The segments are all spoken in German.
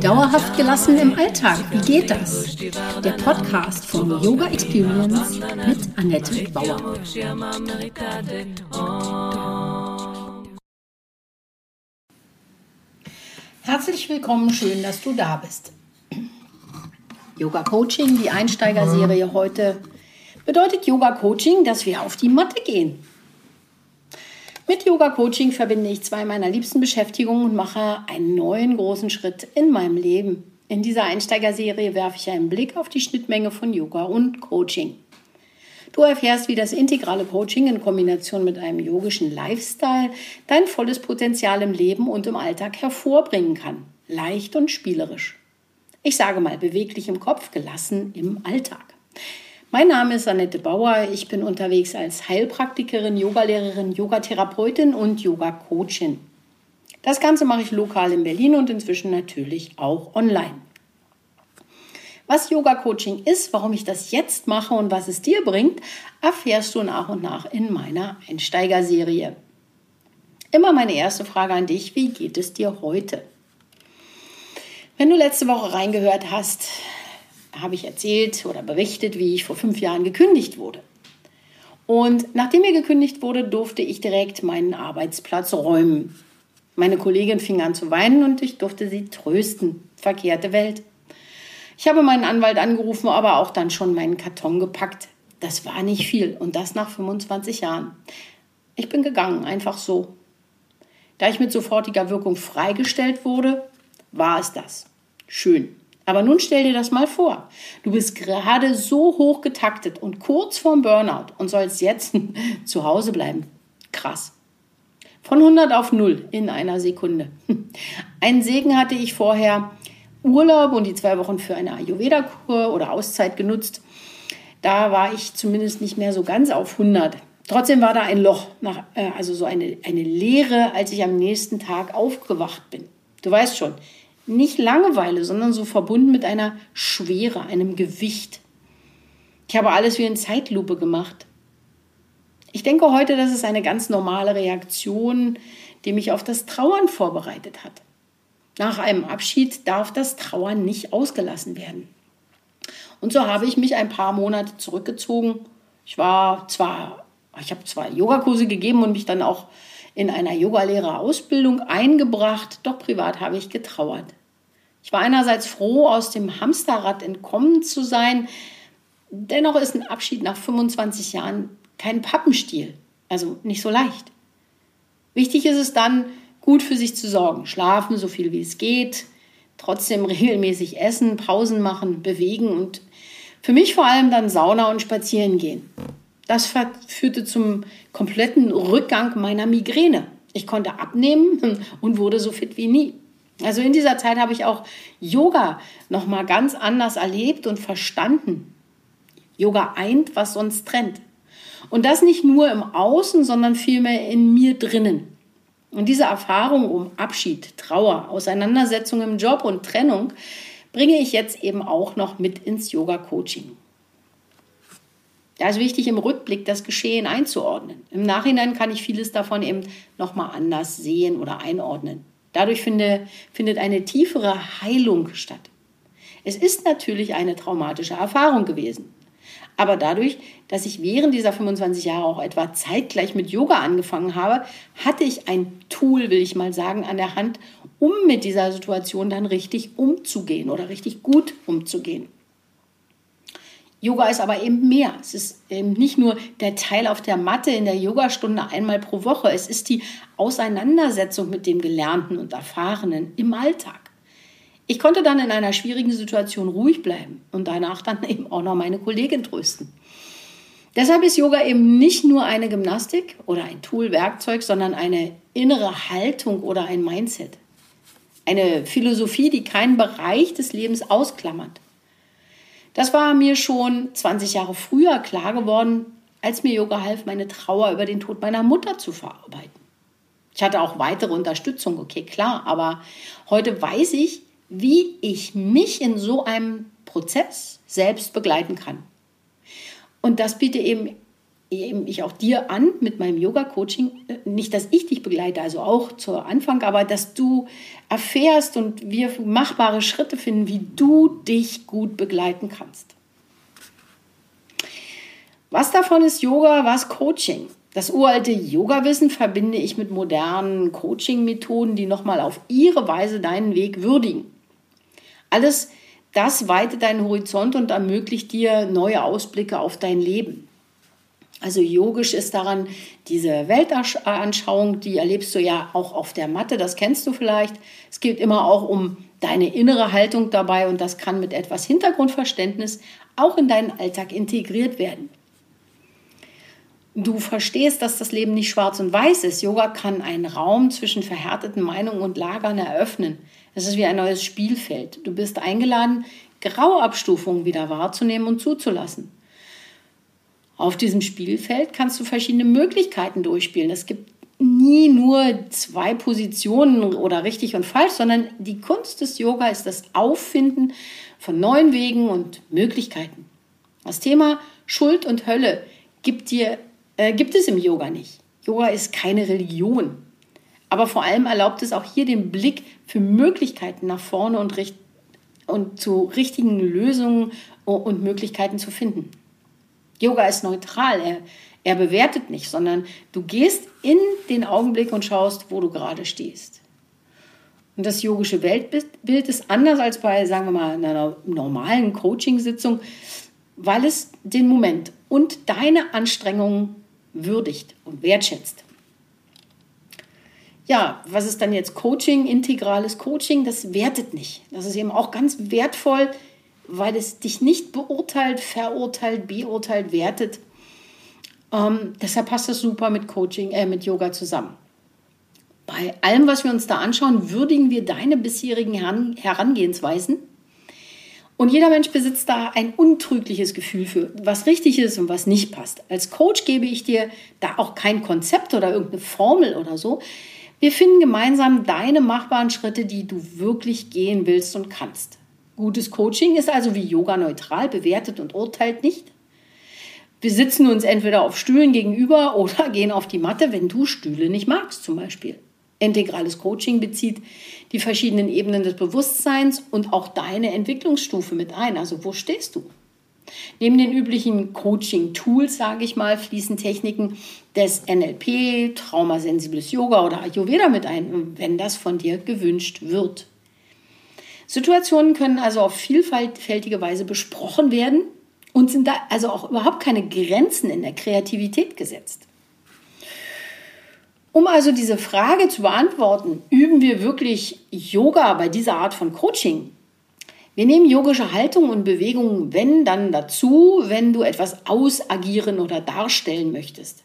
Dauerhaft gelassen im Alltag, wie geht das? Der Podcast von Yoga Experience mit Annette Bauer. Herzlich willkommen, schön, dass du da bist. Yoga Coaching, die Einsteigerserie heute, bedeutet Yoga Coaching, dass wir auf die Matte gehen. Mit Yoga Coaching verbinde ich zwei meiner liebsten Beschäftigungen und mache einen neuen großen Schritt in meinem Leben. In dieser Einsteigerserie werfe ich einen Blick auf die Schnittmenge von Yoga und Coaching. Du erfährst, wie das integrale Coaching in Kombination mit einem yogischen Lifestyle dein volles Potenzial im Leben und im Alltag hervorbringen kann. Leicht und spielerisch. Ich sage mal beweglich im Kopf, gelassen im Alltag. Mein Name ist Annette Bauer. Ich bin unterwegs als Heilpraktikerin, Yogalehrerin, Yogatherapeutin und Yoga-Coachin. Das Ganze mache ich lokal in Berlin und inzwischen natürlich auch online. Was Yoga-Coaching ist, warum ich das jetzt mache und was es dir bringt, erfährst du nach und nach in meiner Einsteigerserie. Immer meine erste Frage an dich, wie geht es dir heute? Wenn du letzte Woche reingehört hast, habe ich erzählt oder berichtet, wie ich vor fünf Jahren gekündigt wurde. Und nachdem mir gekündigt wurde, durfte ich direkt meinen Arbeitsplatz räumen. Meine Kollegin fing an zu weinen und ich durfte sie trösten. Verkehrte Welt. Ich habe meinen Anwalt angerufen, aber auch dann schon meinen Karton gepackt. Das war nicht viel und das nach 25 Jahren. Ich bin gegangen, einfach so. Da ich mit sofortiger Wirkung freigestellt wurde, war es das. Schön. Aber nun stell dir das mal vor. Du bist gerade so hoch getaktet und kurz vorm Burnout und sollst jetzt zu Hause bleiben. Krass. Von 100 auf 0 in einer Sekunde. Einen Segen hatte ich vorher Urlaub und die zwei Wochen für eine Ayurveda-Kur oder Auszeit genutzt. Da war ich zumindest nicht mehr so ganz auf 100. Trotzdem war da ein Loch, nach, äh, also so eine, eine Leere, als ich am nächsten Tag aufgewacht bin. Du weißt schon, nicht Langeweile, sondern so verbunden mit einer Schwere, einem Gewicht. Ich habe alles wie in Zeitlupe gemacht. Ich denke heute, das ist eine ganz normale Reaktion, die mich auf das Trauern vorbereitet hat. Nach einem Abschied darf das Trauern nicht ausgelassen werden. Und so habe ich mich ein paar Monate zurückgezogen. Ich war zwar, ich habe zwar Yogakurse gegeben und mich dann auch in einer Yogalehrerausbildung eingebracht, doch privat habe ich getrauert. Ich war einerseits froh, aus dem Hamsterrad entkommen zu sein. Dennoch ist ein Abschied nach 25 Jahren kein Pappenstiel. Also nicht so leicht. Wichtig ist es dann, gut für sich zu sorgen. Schlafen, so viel wie es geht. Trotzdem regelmäßig essen, Pausen machen, bewegen und für mich vor allem dann Sauna und spazieren gehen. Das führte zum kompletten Rückgang meiner Migräne. Ich konnte abnehmen und wurde so fit wie nie. Also in dieser Zeit habe ich auch Yoga noch mal ganz anders erlebt und verstanden. Yoga eint, was sonst trennt. Und das nicht nur im Außen, sondern vielmehr in mir drinnen. Und diese Erfahrung um Abschied, Trauer, Auseinandersetzung im Job und Trennung bringe ich jetzt eben auch noch mit ins Yoga-Coaching. Da ist wichtig, im Rückblick das Geschehen einzuordnen. Im Nachhinein kann ich vieles davon eben nochmal anders sehen oder einordnen. Dadurch finde, findet eine tiefere Heilung statt. Es ist natürlich eine traumatische Erfahrung gewesen. Aber dadurch, dass ich während dieser 25 Jahre auch etwa zeitgleich mit Yoga angefangen habe, hatte ich ein Tool, will ich mal sagen, an der Hand, um mit dieser Situation dann richtig umzugehen oder richtig gut umzugehen. Yoga ist aber eben mehr. Es ist eben nicht nur der Teil auf der Matte in der Yogastunde einmal pro Woche. Es ist die Auseinandersetzung mit dem Gelernten und Erfahrenen im Alltag. Ich konnte dann in einer schwierigen Situation ruhig bleiben und danach dann eben auch noch meine Kollegin trösten. Deshalb ist Yoga eben nicht nur eine Gymnastik oder ein Tool, Werkzeug, sondern eine innere Haltung oder ein Mindset. Eine Philosophie, die keinen Bereich des Lebens ausklammert. Das war mir schon 20 Jahre früher klar geworden, als mir Yoga half, meine Trauer über den Tod meiner Mutter zu verarbeiten. Ich hatte auch weitere Unterstützung, okay, klar, aber heute weiß ich, wie ich mich in so einem Prozess selbst begleiten kann. Und das bietet eben ich auch dir an mit meinem Yoga-Coaching. Nicht, dass ich dich begleite, also auch zu Anfang, aber dass du erfährst und wir machbare Schritte finden, wie du dich gut begleiten kannst. Was davon ist Yoga, was Coaching? Das uralte Yoga-Wissen verbinde ich mit modernen Coaching-Methoden, die nochmal auf ihre Weise deinen Weg würdigen. Alles das weitet deinen Horizont und ermöglicht dir neue Ausblicke auf dein Leben. Also yogisch ist daran diese Weltanschauung, die erlebst du ja auch auf der Matte, das kennst du vielleicht. Es geht immer auch um deine innere Haltung dabei und das kann mit etwas Hintergrundverständnis auch in deinen Alltag integriert werden. Du verstehst, dass das Leben nicht schwarz und weiß ist. Yoga kann einen Raum zwischen verhärteten Meinungen und Lagern eröffnen. Es ist wie ein neues Spielfeld. Du bist eingeladen, Grauabstufungen wieder wahrzunehmen und zuzulassen. Auf diesem Spielfeld kannst du verschiedene Möglichkeiten durchspielen. Es gibt nie nur zwei Positionen oder richtig und falsch, sondern die Kunst des Yoga ist das Auffinden von neuen Wegen und Möglichkeiten. Das Thema Schuld und Hölle gibt, dir, äh, gibt es im Yoga nicht. Yoga ist keine Religion. Aber vor allem erlaubt es auch hier den Blick für Möglichkeiten nach vorne und, und zu richtigen Lösungen und Möglichkeiten zu finden. Yoga ist neutral, er, er bewertet nicht, sondern du gehst in den Augenblick und schaust, wo du gerade stehst. Und das yogische Weltbild ist anders als bei, sagen wir mal, einer normalen Coaching-Sitzung, weil es den Moment und deine Anstrengungen würdigt und wertschätzt. Ja, was ist dann jetzt Coaching, integrales Coaching? Das wertet nicht. Das ist eben auch ganz wertvoll, weil es dich nicht beurteilt, verurteilt, beurteilt, wertet. Ähm, deshalb passt das super mit Coaching, äh, mit Yoga zusammen. Bei allem, was wir uns da anschauen, würdigen wir deine bisherigen Herangehensweisen. Und jeder Mensch besitzt da ein untrügliches Gefühl für, was richtig ist und was nicht passt. Als Coach gebe ich dir da auch kein Konzept oder irgendeine Formel oder so. Wir finden gemeinsam deine machbaren Schritte, die du wirklich gehen willst und kannst. Gutes Coaching ist also wie Yoga neutral, bewertet und urteilt nicht. Wir sitzen uns entweder auf Stühlen gegenüber oder gehen auf die Matte, wenn du Stühle nicht magst zum Beispiel. Integrales Coaching bezieht die verschiedenen Ebenen des Bewusstseins und auch deine Entwicklungsstufe mit ein. Also wo stehst du? Neben den üblichen Coaching-Tools, sage ich mal, fließen Techniken des NLP, traumasensibles Yoga oder Ayurveda mit ein, wenn das von dir gewünscht wird. Situationen können also auf vielfältige Weise besprochen werden und sind da also auch überhaupt keine Grenzen in der Kreativität gesetzt. Um also diese Frage zu beantworten, üben wir wirklich Yoga bei dieser Art von Coaching? Wir nehmen yogische Haltung und Bewegungen, wenn dann dazu, wenn du etwas ausagieren oder darstellen möchtest.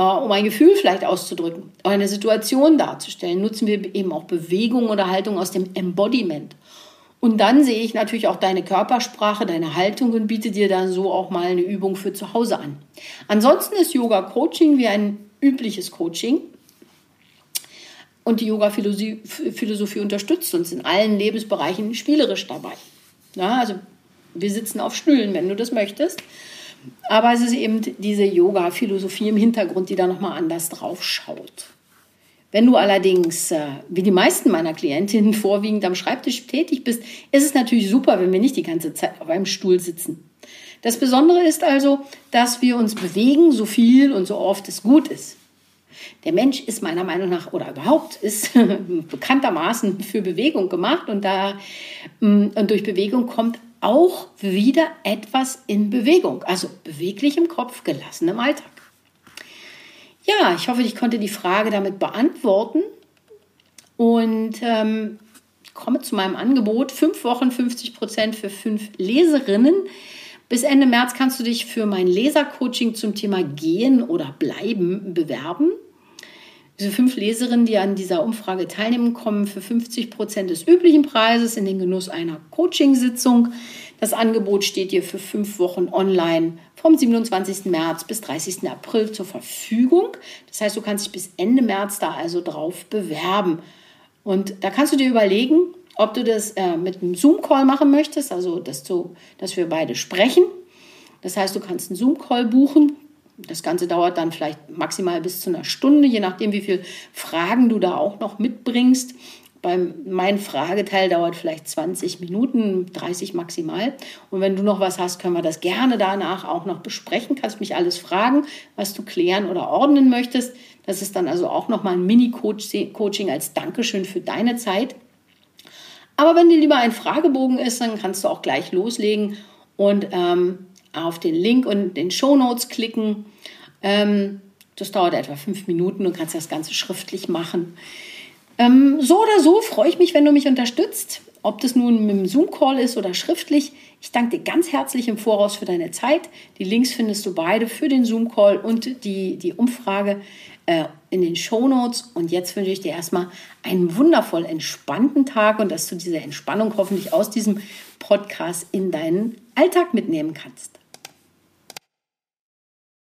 Äh, um ein Gefühl vielleicht auszudrücken, eine Situation darzustellen, nutzen wir eben auch Bewegung oder Haltung aus dem Embodiment. Und dann sehe ich natürlich auch deine Körpersprache, deine Haltung und biete dir dann so auch mal eine Übung für zu Hause an. Ansonsten ist Yoga Coaching wie ein übliches Coaching. Und die Yoga-Philosophie unterstützt uns in allen Lebensbereichen spielerisch dabei. Ja, also wir sitzen auf Stühlen, wenn du das möchtest. Aber es ist eben diese Yoga-Philosophie im Hintergrund, die da nochmal anders drauf schaut. Wenn du allerdings, äh, wie die meisten meiner Klientinnen, vorwiegend am Schreibtisch tätig bist, ist es natürlich super, wenn wir nicht die ganze Zeit auf einem Stuhl sitzen. Das Besondere ist also, dass wir uns bewegen, so viel und so oft es gut ist. Der Mensch ist meiner Meinung nach oder überhaupt ist bekanntermaßen für Bewegung gemacht und da mm, und durch Bewegung kommt auch wieder etwas in Bewegung. Also beweglich im Kopf, gelassen im Alltag. Ja, ich hoffe, ich konnte die Frage damit beantworten und ähm, komme zu meinem Angebot. Fünf Wochen, 50 Prozent für fünf Leserinnen. Bis Ende März kannst du dich für mein Lesercoaching zum Thema Gehen oder Bleiben bewerben. Diese fünf Leserinnen, die an dieser Umfrage teilnehmen, kommen für 50 Prozent des üblichen Preises in den Genuss einer Coachingsitzung. Das Angebot steht dir für fünf Wochen online vom 27. März bis 30. April zur Verfügung. Das heißt, du kannst dich bis Ende März da also drauf bewerben. Und da kannst du dir überlegen, ob du das äh, mit einem Zoom-Call machen möchtest, also dass, du, dass wir beide sprechen. Das heißt, du kannst einen Zoom-Call buchen Das Ganze dauert dann vielleicht maximal bis zu einer Stunde, je nachdem, wie viele Fragen du da auch noch mitbringst. Beim, mein Frageteil dauert vielleicht 20 Minuten, 30 maximal. Und wenn du noch was hast, können wir das gerne danach auch noch besprechen. Kannst mich alles fragen, was du klären oder ordnen möchtest. Das ist dann also auch nochmal ein Mini-Coaching als Dankeschön für deine Zeit. Aber wenn dir lieber ein Fragebogen ist, dann kannst du auch gleich loslegen und ähm, auf den Link und den Show Notes klicken. Ähm, das dauert etwa fünf Minuten und kannst das Ganze schriftlich machen. Ähm, so oder so freue ich mich, wenn du mich unterstützt, ob das nun mit dem Zoom-Call ist oder schriftlich. Ich danke dir ganz herzlich im Voraus für deine Zeit. Die Links findest du beide für den Zoom-Call und die, die Umfrage äh, in den Show Notes. Und jetzt wünsche ich dir erstmal einen wundervoll entspannten Tag und dass du diese Entspannung hoffentlich aus diesem Podcast in deinen Alltag mitnehmen kannst.